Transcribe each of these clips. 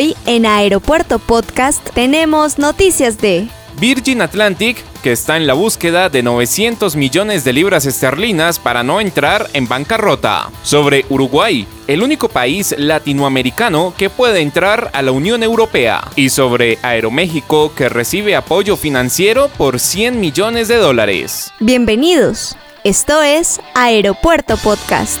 Hoy en Aeropuerto Podcast tenemos noticias de Virgin Atlantic, que está en la búsqueda de 900 millones de libras esterlinas para no entrar en bancarrota. Sobre Uruguay, el único país latinoamericano que puede entrar a la Unión Europea. Y sobre Aeroméxico, que recibe apoyo financiero por 100 millones de dólares. Bienvenidos. Esto es Aeropuerto Podcast.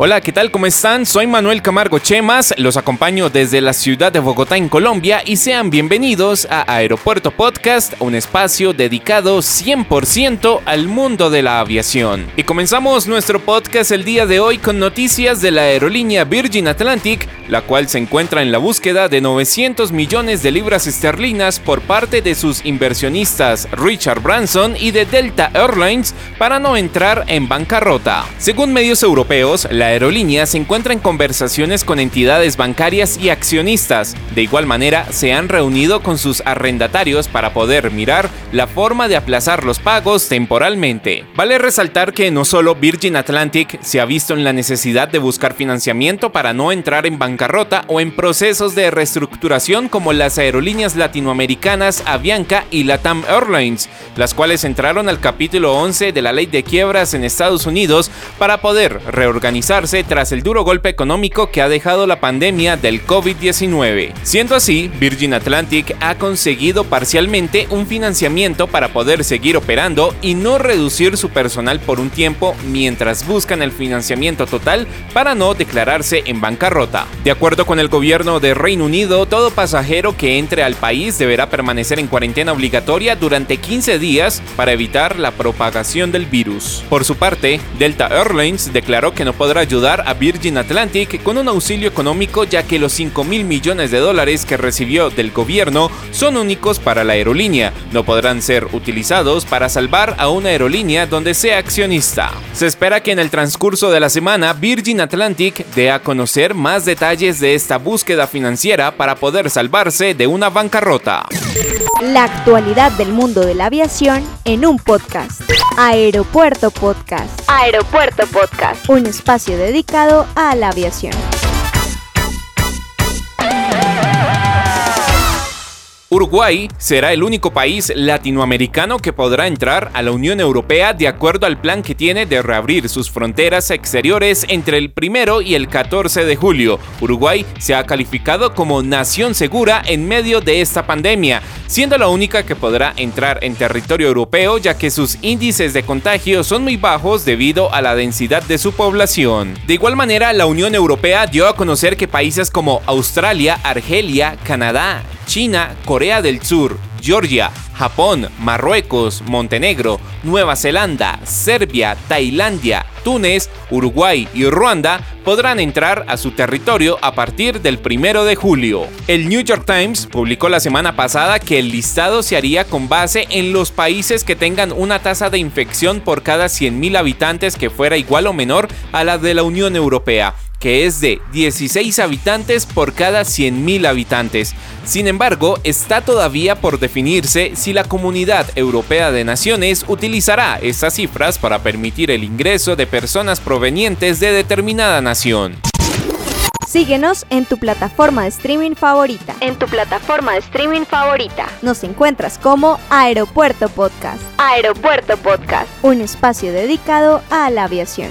Hola, ¿qué tal? ¿Cómo están? Soy Manuel Camargo Chemas, los acompaño desde la ciudad de Bogotá en Colombia y sean bienvenidos a Aeropuerto Podcast, un espacio dedicado 100% al mundo de la aviación. Y comenzamos nuestro podcast el día de hoy con noticias de la aerolínea Virgin Atlantic, la cual se encuentra en la búsqueda de 900 millones de libras esterlinas por parte de sus inversionistas Richard Branson y de Delta Airlines para no entrar en bancarrota. Según medios europeos, la aerolínea se encuentra en conversaciones con entidades bancarias y accionistas. De igual manera, se han reunido con sus arrendatarios para poder mirar la forma de aplazar los pagos temporalmente. Vale resaltar que no solo Virgin Atlantic se ha visto en la necesidad de buscar financiamiento para no entrar en bancarrota o en procesos de reestructuración como las aerolíneas latinoamericanas Avianca y Latam Airlines, las cuales entraron al capítulo 11 de la ley de quiebras en Estados Unidos para poder reorganizar tras el duro golpe económico que ha dejado la pandemia del COVID-19. Siendo así, Virgin Atlantic ha conseguido parcialmente un financiamiento para poder seguir operando y no reducir su personal por un tiempo mientras buscan el financiamiento total para no declararse en bancarrota. De acuerdo con el gobierno de Reino Unido, todo pasajero que entre al país deberá permanecer en cuarentena obligatoria durante 15 días para evitar la propagación del virus. Por su parte, Delta Airlines declaró que no podrá ayudar a Virgin Atlantic con un auxilio económico ya que los 5 mil millones de dólares que recibió del gobierno son únicos para la aerolínea, no podrán ser utilizados para salvar a una aerolínea donde sea accionista. Se espera que en el transcurso de la semana Virgin Atlantic dé a conocer más detalles de esta búsqueda financiera para poder salvarse de una bancarrota. La actualidad del mundo de la aviación en un podcast. Aeropuerto Podcast. Aeropuerto Podcast. Un espacio dedicado a la aviación. Uruguay será el único país latinoamericano que podrá entrar a la Unión Europea de acuerdo al plan que tiene de reabrir sus fronteras exteriores entre el 1 y el 14 de julio. Uruguay se ha calificado como nación segura en medio de esta pandemia, siendo la única que podrá entrar en territorio europeo ya que sus índices de contagio son muy bajos debido a la densidad de su población. De igual manera, la Unión Europea dio a conocer que países como Australia, Argelia, Canadá, China, Corea del Sur, Georgia, Japón, Marruecos, Montenegro, Nueva Zelanda, Serbia, Tailandia, Túnez, Uruguay y Ruanda podrán entrar a su territorio a partir del 1 de julio. El New York Times publicó la semana pasada que el listado se haría con base en los países que tengan una tasa de infección por cada 100.000 habitantes que fuera igual o menor a la de la Unión Europea que es de 16 habitantes por cada 100.000 habitantes. Sin embargo, está todavía por definirse si la Comunidad Europea de Naciones utilizará estas cifras para permitir el ingreso de personas provenientes de determinada nación. Síguenos en tu plataforma de streaming favorita. En tu plataforma de streaming favorita. Nos encuentras como Aeropuerto Podcast. Aeropuerto Podcast. Un espacio dedicado a la aviación.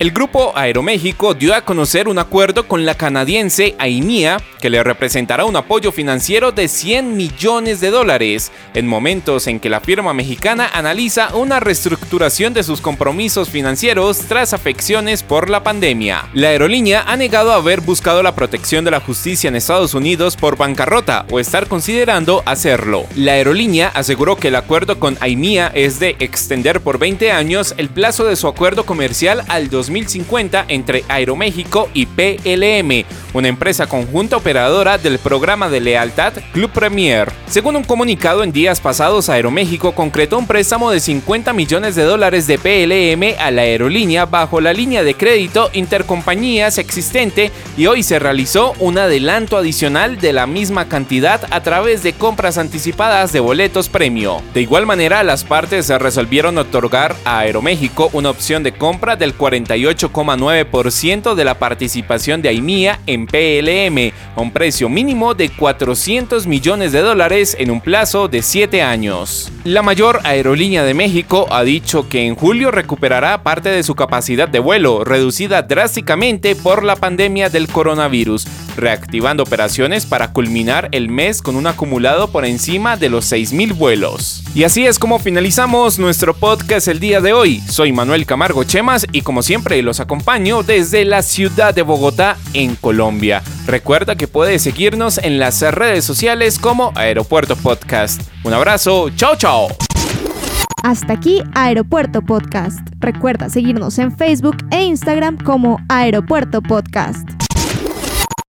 El grupo Aeroméxico dio a conocer un acuerdo con la canadiense AIMIA que le representará un apoyo financiero de 100 millones de dólares en momentos en que la firma mexicana analiza una reestructuración de sus compromisos financieros tras afecciones por la pandemia. La aerolínea ha negado haber buscado la protección de la justicia en Estados Unidos por bancarrota o estar considerando hacerlo. La aerolínea aseguró que el acuerdo con AIMIA es de extender por 20 años el plazo de su acuerdo comercial al 2020 2050 entre Aeroméxico y PLM, una empresa conjunta operadora del programa de lealtad Club Premier. Según un comunicado en días pasados, Aeroméxico concretó un préstamo de 50 millones de dólares de PLM a la aerolínea bajo la línea de crédito intercompañías existente y hoy se realizó un adelanto adicional de la misma cantidad a través de compras anticipadas de boletos premio. De igual manera, las partes resolvieron otorgar a Aeroméxico una opción de compra del 48,9% de la participación de AIMIA en PLM, a un precio mínimo de 400 millones de dólares en un plazo de 7 años. La mayor aerolínea de México ha dicho que en julio recuperará parte de su capacidad de vuelo, reducida drásticamente por la pandemia del coronavirus, reactivando operaciones para culminar el mes con un acumulado por encima de los 6.000 vuelos. Y así es como finalizamos nuestro podcast el día de hoy. Soy Manuel Camargo Chemas y como siempre los acompaño desde la ciudad de Bogotá, en Colombia. Recuerda que puedes seguirnos en las redes sociales como Aeropuerto Podcast. Un abrazo, chao chao. Hasta aquí Aeropuerto Podcast. Recuerda seguirnos en Facebook e Instagram como Aeropuerto Podcast.